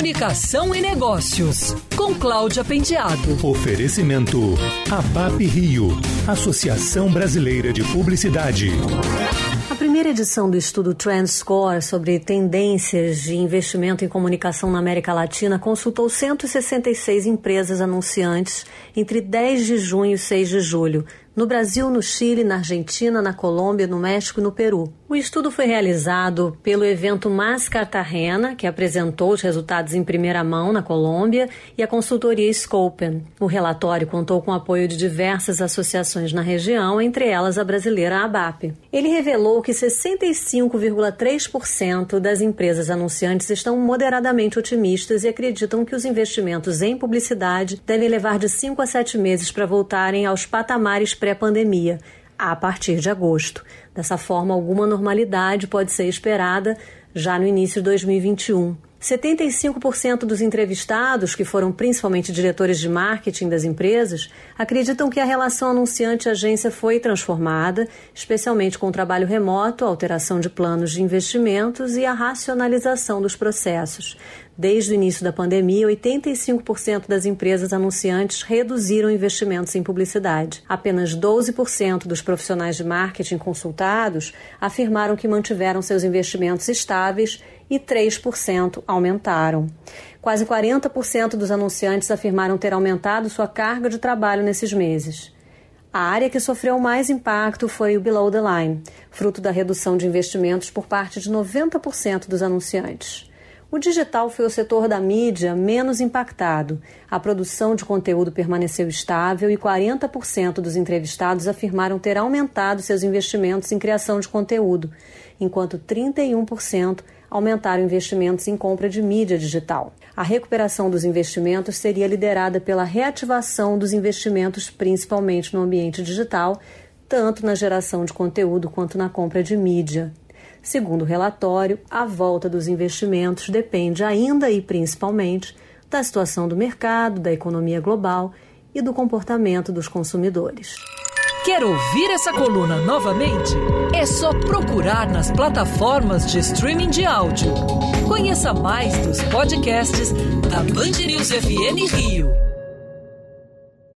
Comunicação e Negócios, com Cláudia Pendiado. Oferecimento ABAP Rio, Associação Brasileira de Publicidade. A primeira edição do estudo TrendScore sobre tendências de investimento em comunicação na América Latina consultou 166 empresas anunciantes entre 10 de junho e 6 de julho, no Brasil, no Chile, na Argentina, na Colômbia, no México e no Peru. O estudo foi realizado pelo evento Mas Cartagena, que apresentou os resultados em primeira mão na Colômbia, e a consultoria Scopen. O relatório contou com o apoio de diversas associações na região, entre elas a brasileira ABAP. Ele revelou que 65,3% das empresas anunciantes estão moderadamente otimistas e acreditam que os investimentos em publicidade devem levar de 5 a 7 meses para voltarem aos patamares pré-pandemia, a partir de agosto. Dessa forma, alguma normalidade pode ser esperada já no início de 2021. 75% dos entrevistados, que foram principalmente diretores de marketing das empresas, acreditam que a relação anunciante-agência foi transformada, especialmente com o trabalho remoto, a alteração de planos de investimentos e a racionalização dos processos. Desde o início da pandemia, 85% das empresas anunciantes reduziram investimentos em publicidade. Apenas 12% dos profissionais de marketing consultados afirmaram que mantiveram seus investimentos estáveis e 3% aumentaram. Quase 40% dos anunciantes afirmaram ter aumentado sua carga de trabalho nesses meses. A área que sofreu mais impacto foi o below the line, fruto da redução de investimentos por parte de 90% dos anunciantes. O digital foi o setor da mídia menos impactado. A produção de conteúdo permaneceu estável e 40% dos entrevistados afirmaram ter aumentado seus investimentos em criação de conteúdo, enquanto 31% aumentaram investimentos em compra de mídia digital. A recuperação dos investimentos seria liderada pela reativação dos investimentos, principalmente no ambiente digital, tanto na geração de conteúdo quanto na compra de mídia. Segundo o relatório, a volta dos investimentos depende ainda e principalmente da situação do mercado, da economia global e do comportamento dos consumidores. Quer ouvir essa coluna novamente? É só procurar nas plataformas de streaming de áudio. Conheça mais dos podcasts da Band News FM Rio.